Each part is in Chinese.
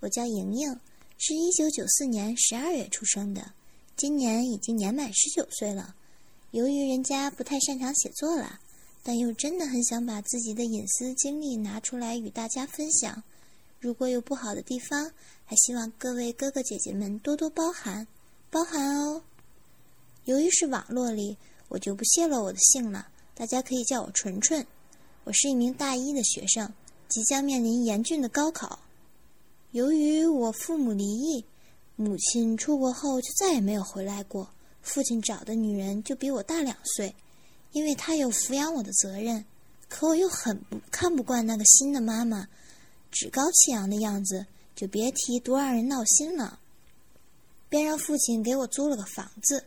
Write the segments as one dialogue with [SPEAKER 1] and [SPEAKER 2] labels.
[SPEAKER 1] 我叫莹莹，是一九九四年十二月出生的，今年已经年满十九岁了。由于人家不太擅长写作了，但又真的很想把自己的隐私经历拿出来与大家分享。如果有不好的地方，还希望各位哥哥姐姐们多多包涵，包涵哦。由于是网络里，我就不泄露我的姓了，大家可以叫我纯纯。我是一名大一的学生，即将面临严峻的高考。由于我父母离异，母亲出国后就再也没有回来过。父亲找的女人就比我大两岁，因为他有抚养我的责任。可我又很不看不惯那个新的妈妈，趾高气扬的样子，就别提多让人闹心了。便让父亲给我租了个房子，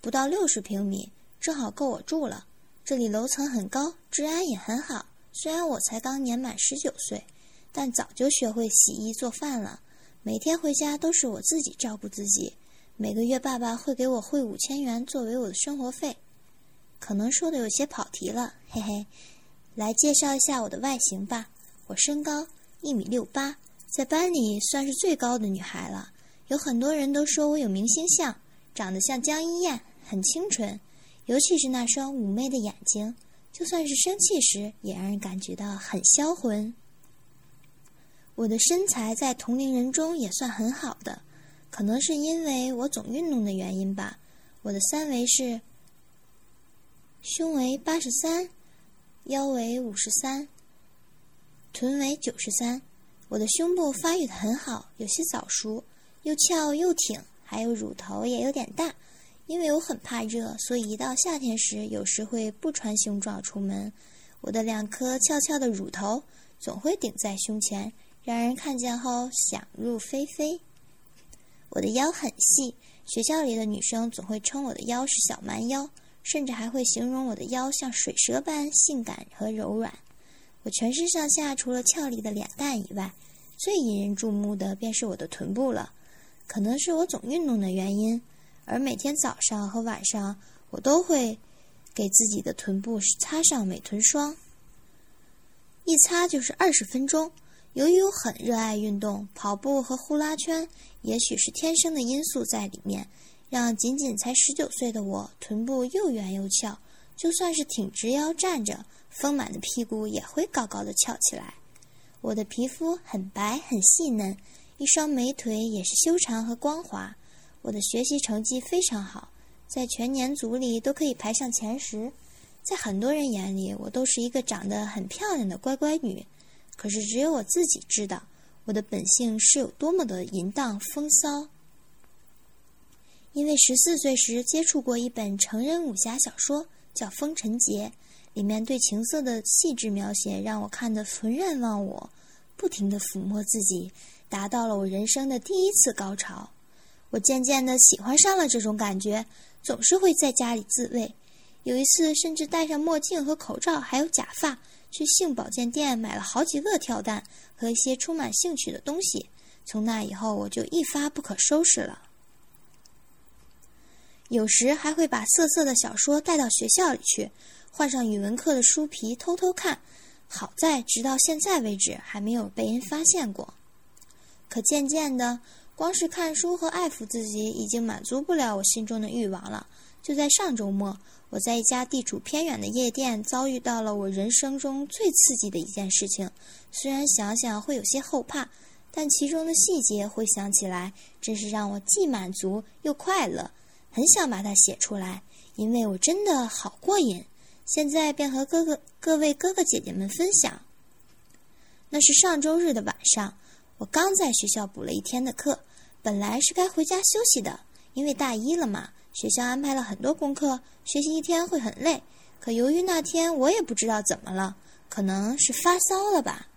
[SPEAKER 1] 不到六十平米，正好够我住了。这里楼层很高，治安也很好。虽然我才刚年满十九岁，但早就学会洗衣做饭了。每天回家都是我自己照顾自己。每个月爸爸会给我汇五千元作为我的生活费。可能说的有些跑题了，嘿嘿。来介绍一下我的外形吧。我身高一米六八，在班里算是最高的女孩了。有很多人都说我有明星相，长得像江一燕，很清纯。尤其是那双妩媚的眼睛，就算是生气时，也让人感觉到很销魂。我的身材在同龄人中也算很好的，可能是因为我总运动的原因吧。我的三围是：胸围八十三，腰围五十三，臀围九十三。我的胸部发育的很好，有些早熟，又翘又挺，还有乳头也有点大。因为我很怕热，所以一到夏天时，有时会不穿胸罩出门。我的两颗翘翘的乳头总会顶在胸前，让人看见后想入非非。我的腰很细，学校里的女生总会称我的腰是小蛮腰，甚至还会形容我的腰像水蛇般性感和柔软。我全身上下除了俏丽的脸蛋以外，最引人注目的便是我的臀部了。可能是我总运动的原因。而每天早上和晚上，我都会给自己的臀部擦上美臀霜，一擦就是二十分钟。由于我很热爱运动，跑步和呼啦圈，也许是天生的因素在里面，让仅仅才十九岁的我臀部又圆又翘。就算是挺直腰站着，丰满的屁股也会高高的翘起来。我的皮肤很白很细嫩，一双美腿也是修长和光滑。我的学习成绩非常好，在全年组里都可以排上前十。在很多人眼里，我都是一个长得很漂亮的乖乖女。可是只有我自己知道，我的本性是有多么的淫荡风骚。因为十四岁时接触过一本成人武侠小说，叫《风尘劫》，里面对情色的细致描写让我看得浑然忘我，不停地抚摸自己，达到了我人生的第一次高潮。我渐渐的喜欢上了这种感觉，总是会在家里自慰。有一次，甚至戴上墨镜和口罩，还有假发，去性保健店买了好几个跳蛋和一些充满兴趣的东西。从那以后，我就一发不可收拾了。有时还会把色色的小说带到学校里去，换上语文课的书皮偷偷看。好在直到现在为止还没有被人发现过。可渐渐的。光是看书和爱抚自己已经满足不了我心中的欲望了。就在上周末，我在一家地处偏远的夜店遭遇到了我人生中最刺激的一件事情。虽然想想会有些后怕，但其中的细节回想起来，真是让我既满足又快乐，很想把它写出来，因为我真的好过瘾。现在便和哥哥、各位哥哥姐姐们分享。那是上周日的晚上。我刚在学校补了一天的课，本来是该回家休息的，因为大一了嘛，学校安排了很多功课，学习一天会很累。可由于那天我也不知道怎么了，可能是发烧了吧。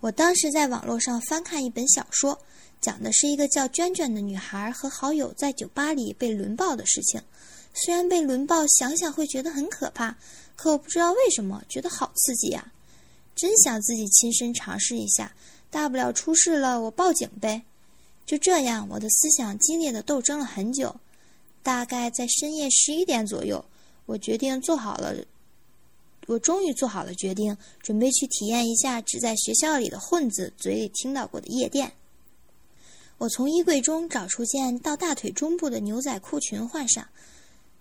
[SPEAKER 1] 我当时在网络上翻看一本小说，讲的是一个叫娟娟的女孩和好友在酒吧里被轮暴的事情。虽然被轮暴想想会觉得很可怕，可我不知道为什么觉得好刺激呀。真想自己亲身尝试一下，大不了出事了我报警呗。就这样，我的思想激烈的斗争了很久。大概在深夜十一点左右，我决定做好了我终于做好了决定，准备去体验一下只在学校里的混子嘴里听到过的夜店。我从衣柜中找出件到大腿中部的牛仔裤裙换上，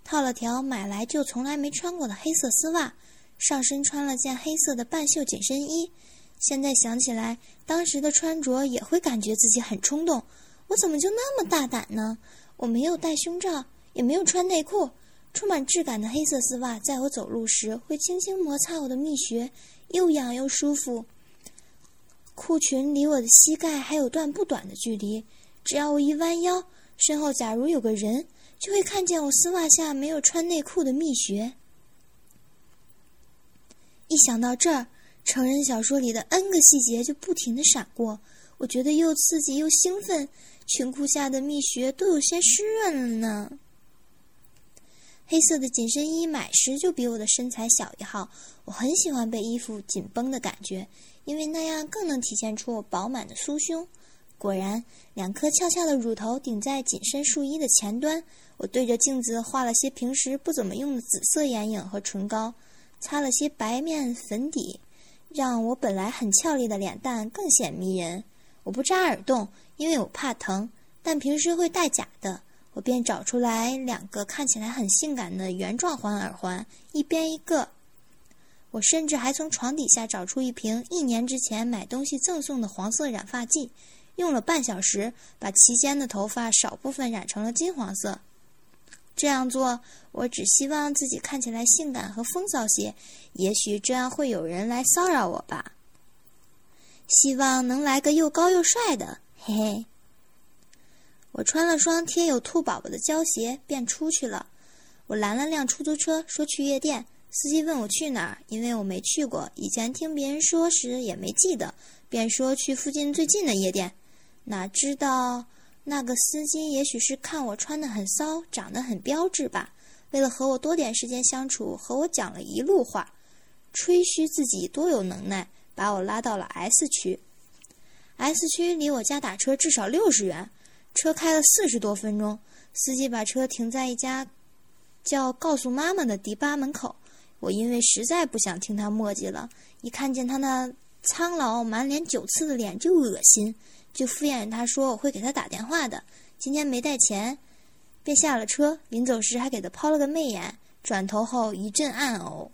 [SPEAKER 1] 套了条买来就从来没穿过的黑色丝袜，上身穿了件黑色的半袖紧身衣。现在想起来，当时的穿着也会感觉自己很冲动。我怎么就那么大胆呢？我没有戴胸罩，也没有穿内裤。充满质感的黑色丝袜，在我走路时会轻轻摩擦我的蜜穴，又痒又舒服。裤裙离我的膝盖还有段不短的距离，只要我一弯腰，身后假如有个人，就会看见我丝袜下没有穿内裤的蜜穴。一想到这儿，成人小说里的 N 个细节就不停的闪过，我觉得又刺激又兴奋，裙裤下的蜜穴都有些湿润了呢。黑色的紧身衣买时就比我的身材小一号，我很喜欢被衣服紧绷的感觉，因为那样更能体现出我饱满的酥胸。果然，两颗翘翘的乳头顶在紧身束衣的前端。我对着镜子画了些平时不怎么用的紫色眼影和唇膏，擦了些白面粉底，让我本来很俏丽的脸蛋更显迷人。我不扎耳洞，因为我怕疼，但平时会戴假的。我便找出来两个看起来很性感的圆状环耳环，一边一个。我甚至还从床底下找出一瓶一年之前买东西赠送的黄色染发剂，用了半小时，把齐肩的头发少部分染成了金黄色。这样做，我只希望自己看起来性感和风骚些，也许这样会有人来骚扰我吧。希望能来个又高又帅的，嘿嘿。我穿了双贴有兔宝宝的胶鞋，便出去了。我拦了辆出租车，说去夜店。司机问我去哪儿，因为我没去过，以前听别人说时也没记得，便说去附近最近的夜店。哪知道那个司机也许是看我穿得很骚，长得很标致吧，为了和我多点时间相处，和我讲了一路话，吹嘘自己多有能耐，把我拉到了 S 区。S 区离我家打车至少六十元。车开了四十多分钟，司机把车停在一家叫“告诉妈妈”的迪吧门口。我因为实在不想听他墨迹了，一看见他那苍老、满脸酒刺的脸就恶心，就敷衍他说我会给他打电话的。今天没带钱，便下了车。临走时还给他抛了个媚眼，转头后一阵暗呕。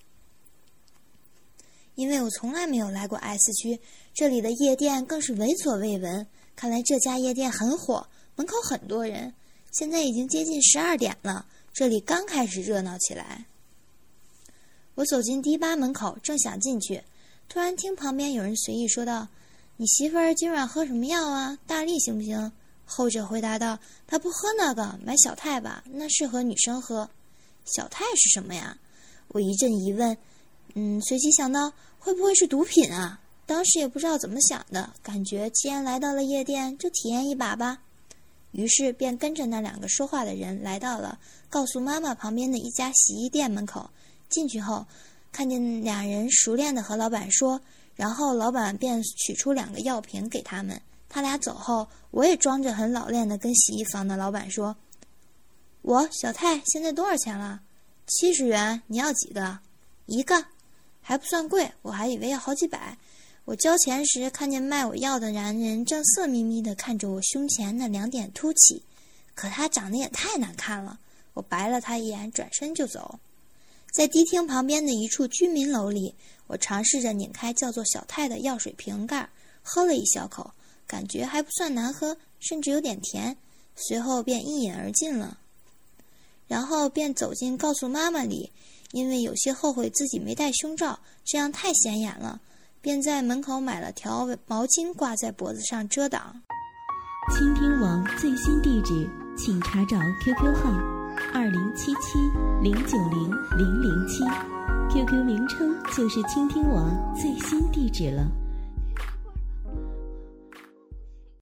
[SPEAKER 1] 因为我从来没有来过 S 区，这里的夜店更是闻所未闻。看来这家夜店很火。门口很多人，现在已经接近十二点了，这里刚开始热闹起来。我走进迪吧门口，正想进去，突然听旁边有人随意说道：“你媳妇儿今晚喝什么药啊？大力行不行？”后者回答道：“她不喝那个，买小泰吧，那适合女生喝。”小泰是什么呀？我一阵疑问，嗯，随即想到会不会是毒品啊？当时也不知道怎么想的，感觉既然来到了夜店，就体验一把吧。于是便跟着那两个说话的人来到了告诉妈妈旁边的一家洗衣店门口。进去后，看见俩人熟练的和老板说，然后老板便取出两个药瓶给他们。他俩走后，我也装着很老练的跟洗衣房的老板说：“我小泰现在多少钱了？七十元。你要几个？一个，还不算贵。我还以为要好几百。”我交钱时，看见卖我药的男人正色眯眯地看着我胸前那两点凸起，可他长得也太难看了。我白了他一眼，转身就走。在迪厅旁边的一处居民楼里，我尝试着拧开叫做小泰的药水瓶盖，喝了一小口，感觉还不算难喝，甚至有点甜。随后便一饮而尽了，然后便走进告诉妈妈里，因为有些后悔自己没戴胸罩，这样太显眼了。便在门口买了条毛巾挂在脖子上遮挡。
[SPEAKER 2] 倾听网最新地址，请查找 QQ 号二零七七零九零零零七，QQ 名称就是倾听我最新地址了。